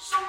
So